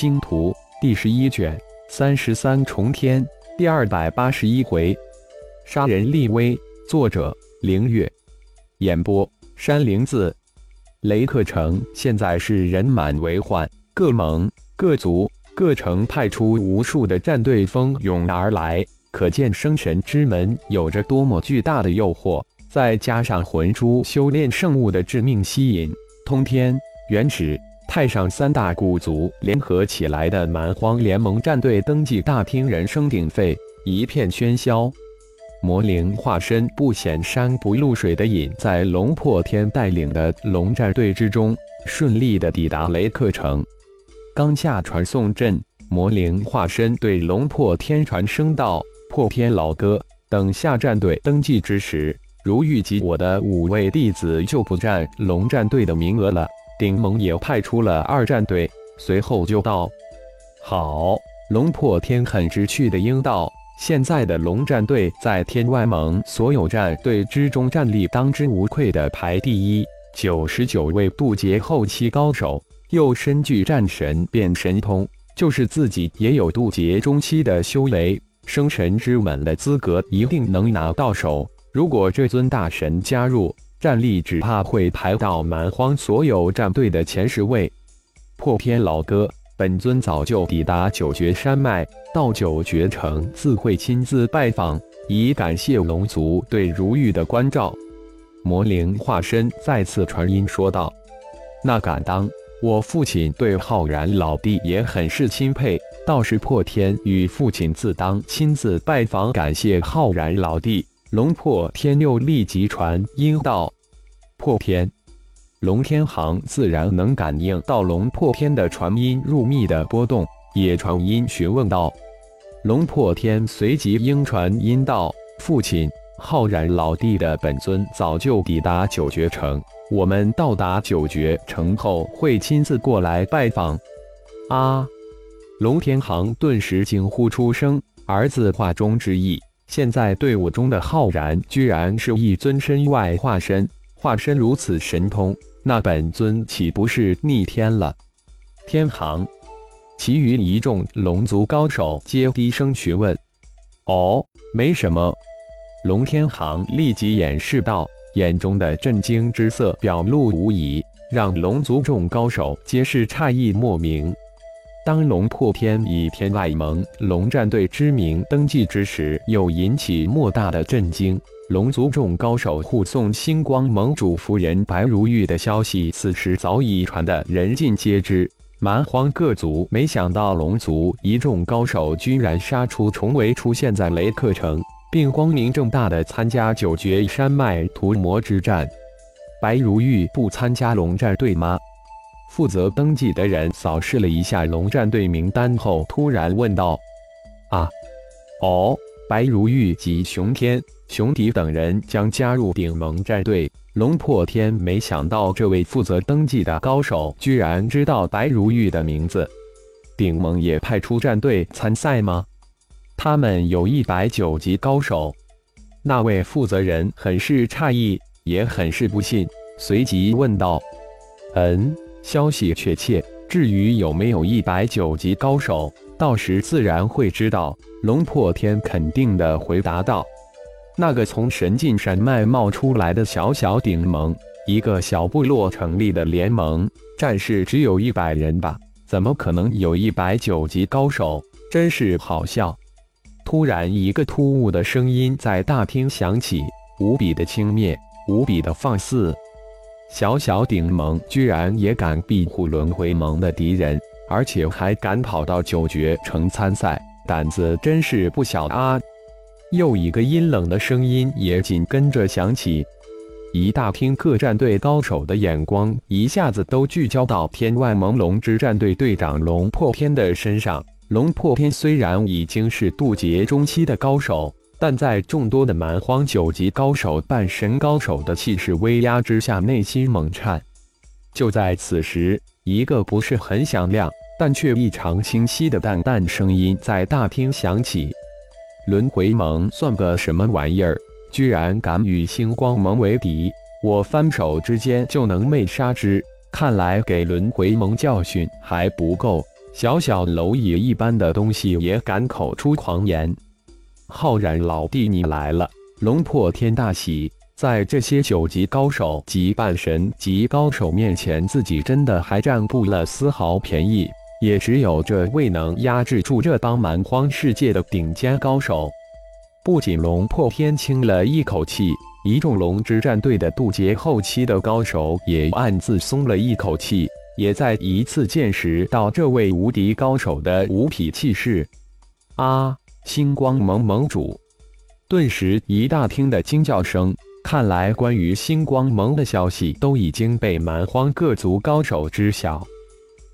星图》第十一卷三十三重天第二百八十一回，杀人立威。作者：凌月。演播：山灵子。雷克城现在是人满为患，各盟、各族、各城派出无数的战队蜂拥而来，可见生神之门有着多么巨大的诱惑。再加上魂珠修炼圣物的致命吸引，通天、原始、太上三大古族联合起来的蛮荒联盟战队登记大厅人声鼎沸，一片喧嚣。魔灵化身不显山不露水的隐在龙破天带领的龙战队之中，顺利的抵达雷克城。刚下传送阵，魔灵化身对龙破天传声道：“破天老哥，等下战队登记之时。”如预计，我的五位弟子就不占龙战队的名额了。顶盟也派出了二战队，随后就到。好，龙破天很知趣的应道：“现在的龙战队在天外盟所有战队之中战力当之无愧的排第一，九十九位渡劫后期高手，又身具战神变神通，就是自己也有渡劫中期的修为，生神之吻的资格一定能拿到手。”如果这尊大神加入，战力只怕会排到蛮荒所有战队的前十位。破天老哥，本尊早就抵达九绝山脉，到九绝城自会亲自拜访，以感谢龙族对如玉的关照。魔灵化身再次传音说道：“那敢当，我父亲对浩然老弟也很是钦佩，倒是破天与父亲自当亲自拜访，感谢浩然老弟。”龙破天又立即传音道：“破天，龙天行自然能感应到龙破天的传音入密的波动，也传音询问道。”龙破天随即应传音道：“父亲，浩然老弟的本尊早就抵达九绝城，我们到达九绝城后会亲自过来拜访。”啊！龙天行顿时惊呼出声，儿子话中之意。现在队伍中的浩然居然是一尊身外化身，化身如此神通，那本尊岂不是逆天了？天行，其余一众龙族高手皆低声询问。哦，没什么。龙天行立即掩饰道，眼中的震惊之色表露无遗，让龙族众高手皆是诧异莫名。当龙破天以天外盟龙战队之名登记之时，又引起莫大的震惊。龙族众高手护送星光盟主夫人白如玉的消息，此时早已传得人尽皆知。蛮荒各族没想到龙族一众高手居然杀出重围，出现在雷克城，并光明正大的参加九绝山脉屠魔之战。白如玉不参加龙战队吗？负责登记的人扫视了一下龙战队名单后，突然问道：“啊，哦，白如玉及熊天、熊迪等人将加入顶盟战队。”龙破天没想到，这位负责登记的高手居然知道白如玉的名字。顶盟也派出战队参赛吗？他们有一百九级高手。那位负责人很是诧异，也很是不信，随即问道：“嗯？”消息确切，至于有没有一百九级高手，到时自然会知道。龙破天肯定的回答道：“那个从神境山脉冒出来的小小顶盟，一个小部落成立的联盟，战士只有一百人吧？怎么可能有一百九级高手？真是好笑！”突然，一个突兀的声音在大厅响起，无比的轻蔑，无比的放肆。小小顶盟居然也敢庇护轮回盟的敌人，而且还敢跑到九绝城参赛，胆子真是不小啊！又一个阴冷的声音也紧跟着响起，一大厅各战队高手的眼光一下子都聚焦到天外盟龙之战队队长龙破天的身上。龙破天虽然已经是渡劫中期的高手。但在众多的蛮荒九级高手、半神高手的气势威压之下，内心猛颤。就在此时，一个不是很响亮，但却异常清晰的淡淡声音在大厅响起：“轮回盟算个什么玩意儿？居然敢与星光盟为敌！我翻手之间就能灭杀之。看来给轮回盟教训还不够。”小小蝼蚁一般的东西也敢口出狂言。浩然老弟，你来了！龙破天大喜，在这些九级高手及半神级高手面前，自己真的还占不了丝毫便宜。也只有这位能压制住这帮蛮荒世界的顶尖高手。不仅龙破天轻了一口气，一众龙之战队的渡劫后期的高手也暗自松了一口气，也再一次见识到这位无敌高手的无匹气势。啊！星光盟盟主，顿时一大厅的惊叫声。看来，关于星光盟的消息都已经被蛮荒各族高手知晓。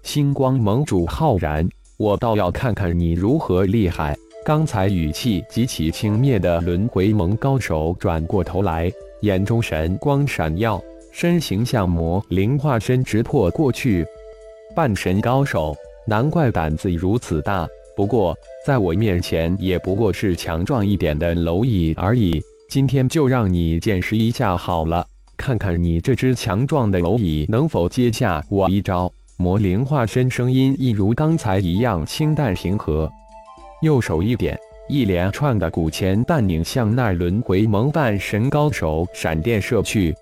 星光盟主浩然，我倒要看看你如何厉害！刚才语气极其轻蔑的轮回盟高手转过头来，眼中神光闪耀，身形像魔灵化身直破过去。半神高手，难怪胆子如此大。不过，在我面前也不过是强壮一点的蝼蚁而已。今天就让你见识一下好了，看看你这只强壮的蝼蚁能否接下我一招。魔灵化身声音一如刚才一样清淡平和，右手一点，一连串的古钱弹拧向那轮回蒙半神高手闪电射去。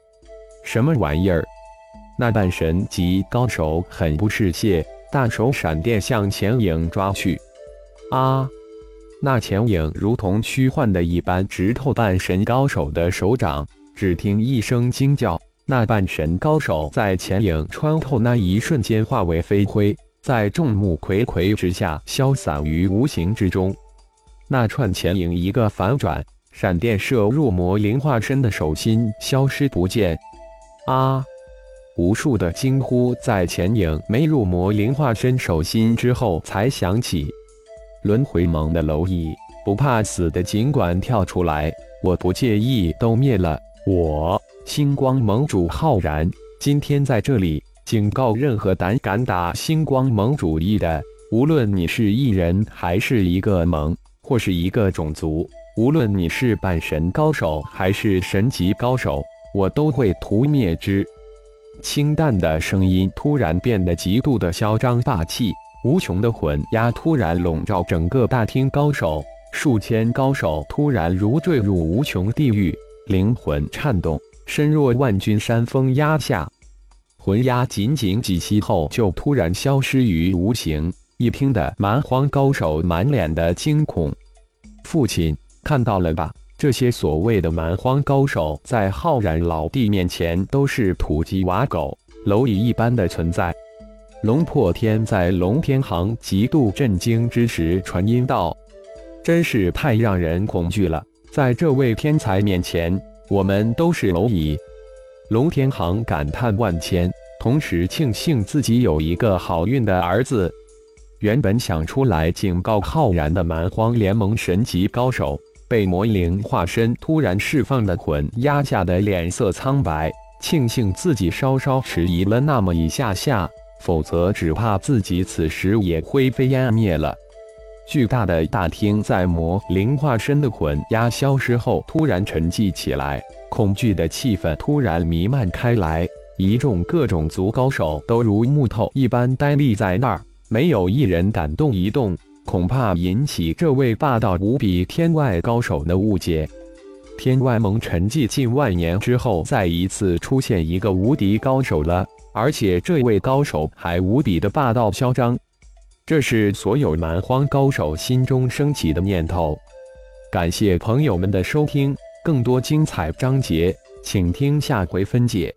什么玩意儿？那半神级高手很不识谢，大手闪电向前影抓去。啊！那前影如同虚幻的一般，直透半神高手的手掌。只听一声惊叫，那半神高手在前影穿透那一瞬间化为飞灰，在众目睽睽之下消散于无形之中。那串前影一个反转，闪电射入魔灵化身的手心，消失不见。啊！无数的惊呼在前影没入魔灵化身手心之后才响起。轮回盟的蝼蚁不怕死的，尽管跳出来，我不介意。都灭了我星光盟主浩然，今天在这里警告任何胆敢打星光盟主意的，无论你是一人还是一个盟，或是一个种族，无论你是半神高手还是神级高手，我都会屠灭之。清淡的声音突然变得极度的嚣张霸气。无穷的魂压突然笼罩整个大厅，高手数千高手突然如坠入无穷地狱，灵魂颤动，身若万钧山峰压下，魂压仅仅几息后就突然消失于无形。一听的蛮荒高手满脸的惊恐。父亲看到了吧？这些所谓的蛮荒高手，在浩然老弟面前都是土鸡瓦狗、蝼蚁一般的存在。龙破天在龙天行极度震惊之时传音道：“真是太让人恐惧了，在这位天才面前，我们都是蝼蚁。”龙天行感叹万千，同时庆幸自己有一个好运的儿子。原本想出来警告浩然的蛮荒联盟神级高手，被魔灵化身突然释放的魂压下的脸色苍白，庆幸自己稍稍迟疑了那么一下下。否则，只怕自己此时也灰飞烟灭了。巨大的大厅在魔灵化身的魂压消失后，突然沉寂起来，恐惧的气氛突然弥漫开来。一众各种族高手都如木头一般呆立在那儿，没有一人敢动一动，恐怕引起这位霸道无比天外高手的误解。天外盟沉寂近万年之后，再一次出现一个无敌高手了。而且这位高手还无比的霸道嚣张，这是所有蛮荒高手心中升起的念头。感谢朋友们的收听，更多精彩章节，请听下回分解。